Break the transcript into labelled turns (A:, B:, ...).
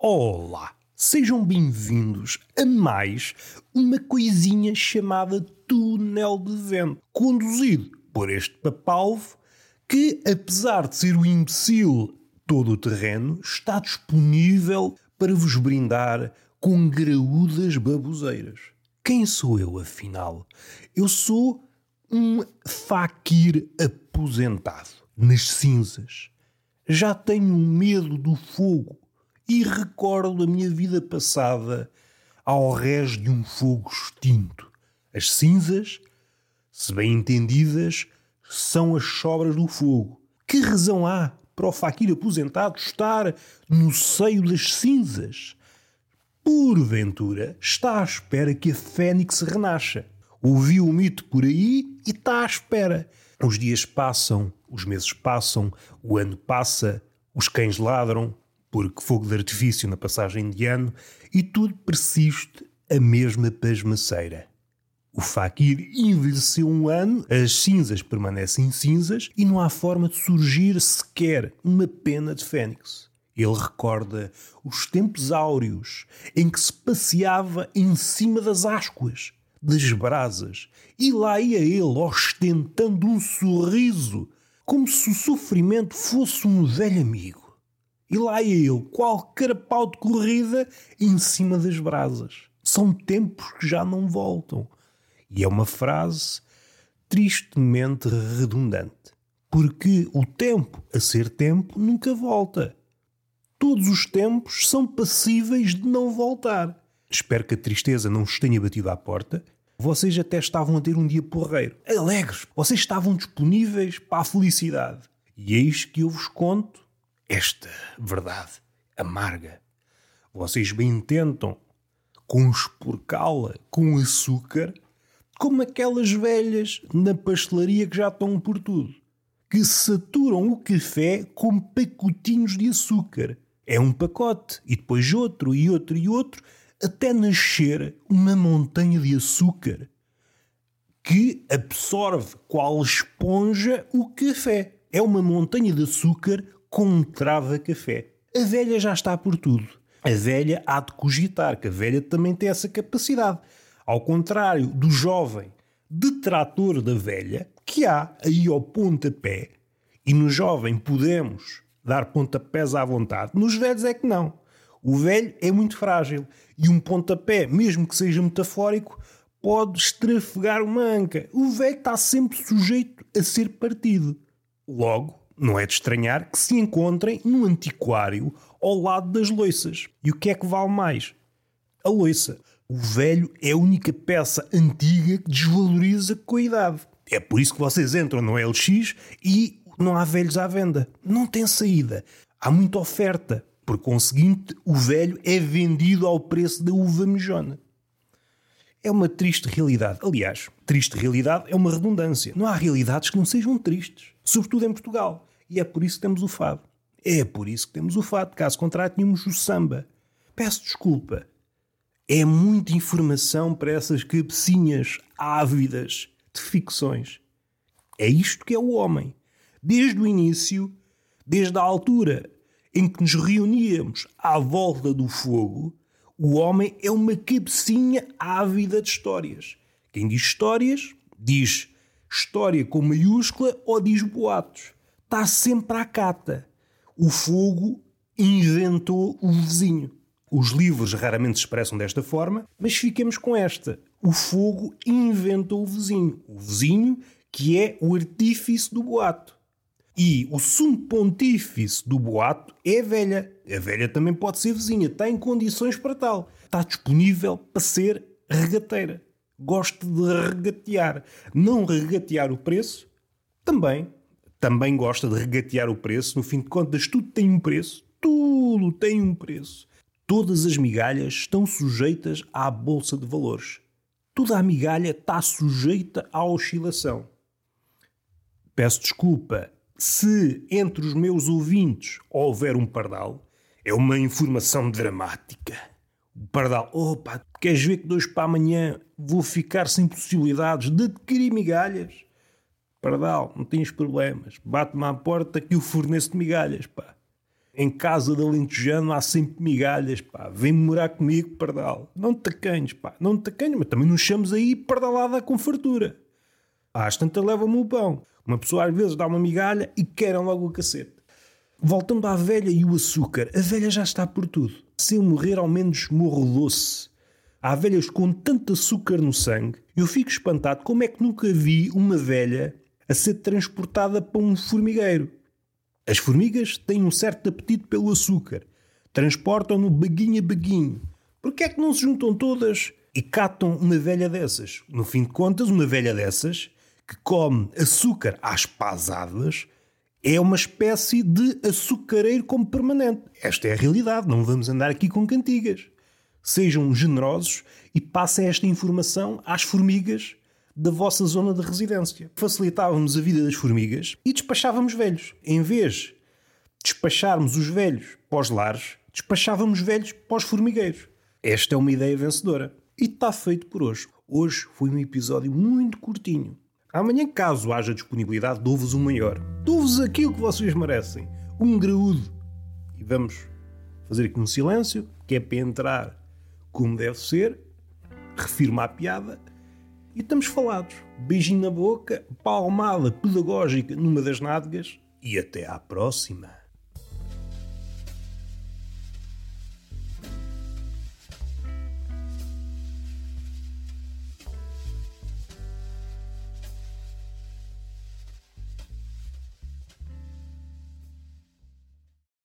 A: Olá, sejam bem-vindos a mais uma coisinha chamada Túnel de Vento, conduzido por este papalvo que, apesar de ser o imbecil todo o terreno, está disponível para vos brindar com graúdas baboseiras. Quem sou eu, afinal? Eu sou um faquir aposentado, nas cinzas. Já tenho medo do fogo e recordo a minha vida passada ao rés de um fogo extinto. As cinzas, se bem entendidas, são as sobras do fogo. Que razão há para o faquir aposentado estar no seio das cinzas? Porventura, está à espera que a fênix renasça. Ouviu o mito por aí e está à espera. Os dias passam, os meses passam, o ano passa, os cães ladram, porque fogo de artifício na passagem de ano, e tudo persiste a mesma pasmaceira. O faquir envelheceu um ano, as cinzas permanecem cinzas e não há forma de surgir sequer uma pena de fênix. Ele recorda os tempos áureos em que se passeava em cima das ascuas, das brasas, e lá ia ele ostentando um sorriso, como se o sofrimento fosse um velho amigo. E lá ia ele, qual carapau de corrida, em cima das brasas. São tempos que já não voltam. E é uma frase tristemente redundante. Porque o tempo, a ser tempo, nunca volta. Todos os tempos são passíveis de não voltar. Espero que a tristeza não vos tenha batido à porta. Vocês até estavam a ter um dia porreiro. Alegres. Vocês estavam disponíveis para a felicidade. E eis que eu vos conto esta verdade amarga. Vocês bem tentam conspurcá-la com açúcar, como aquelas velhas na pastelaria que já estão por tudo, que saturam o café com pacotinhos de açúcar. É um pacote, e depois outro, e outro, e outro, até nascer uma montanha de açúcar que absorve, qual esponja, o café. É uma montanha de açúcar com trava-café. A velha já está por tudo. A velha há de cogitar, que a velha também tem essa capacidade. Ao contrário do jovem detrator da velha, que há aí ao pontapé, e no jovem podemos dar pontapés à vontade, nos velhos é que não. O velho é muito frágil e um pontapé, mesmo que seja metafórico, pode estrafegar uma anca. O velho está sempre sujeito a ser partido. Logo, não é de estranhar que se encontrem num antiquário ao lado das loiças. E o que é que vale mais? A loiça. O velho é a única peça antiga que desvaloriza com a idade. É por isso que vocês entram no LX e não há velhos à venda. Não tem saída. Há muita oferta. Por conseguinte, o velho é vendido ao preço da uva mijona. É uma triste realidade. Aliás, triste realidade é uma redundância. Não há realidades que não sejam tristes. Sobretudo em Portugal. E é por isso que temos o fado. É por isso que temos o fado. Caso contrário, tínhamos o samba. Peço desculpa. É muita informação para essas cabecinhas ávidas de ficções. É isto que é o homem. Desde o início, desde a altura em que nos reuníamos à volta do fogo, o homem é uma cabecinha ávida de histórias. Quem diz histórias, diz história com maiúscula ou diz boatos está sempre à cata. O fogo inventou o vizinho. Os livros raramente se expressam desta forma, mas fiquemos com esta. O fogo inventou o vizinho. O vizinho que é o artífice do boato. E o sumo pontífice do boato é a velha. A velha também pode ser vizinha, está em condições para tal. Está disponível para ser regateira. Gosta de regatear. Não regatear o preço, também também gosta de regatear o preço. No fim de contas, tudo tem um preço. Tudo tem um preço. Todas as migalhas estão sujeitas à bolsa de valores. Toda a migalha está sujeita à oscilação. Peço desculpa se entre os meus ouvintes houver um pardal. É uma informação dramática. O pardal, opa, queres ver que dois para amanhã vou ficar sem possibilidades de adquirir migalhas? Pardal, não tens problemas. Bate-me à porta que o forneço de migalhas, pá. Em casa de alentejano há sempre migalhas, pá. Vem morar comigo, pardal. Não te tacanhos, pá. Não te tacanhos, mas também nos chamamos aí pardalada com fartura. Às tantas leva-me o pão. Uma pessoa às vezes dá uma migalha e querem logo o cacete. Voltando à velha e o açúcar, a velha já está por tudo. Se eu morrer, ao menos morro doce. Há velhas com tanto açúcar no sangue, eu fico espantado como é que nunca vi uma velha a ser transportada para um formigueiro. As formigas têm um certo apetite pelo açúcar. Transportam-no baguinho a baguinho. Por que é que não se juntam todas e catam uma velha dessas? No fim de contas, uma velha dessas, que come açúcar às pasadas, é uma espécie de açucareiro como permanente. Esta é a realidade, não vamos andar aqui com cantigas. Sejam generosos e passem esta informação às formigas da vossa zona de residência. Facilitávamos a vida das formigas e despachávamos velhos. Em vez de despacharmos os velhos para os lares, despachávamos velhos para os formigueiros. Esta é uma ideia vencedora. E está feito por hoje. Hoje foi um episódio muito curtinho. Amanhã, caso haja disponibilidade, dou-vos um maior. Dou-vos aquilo que vocês merecem. Um graúdo. E vamos fazer aqui um silêncio, que é para entrar como deve ser, refirma a piada e estamos falados. Beijinho na boca, palmada pedagógica numa das nádegas e até à próxima.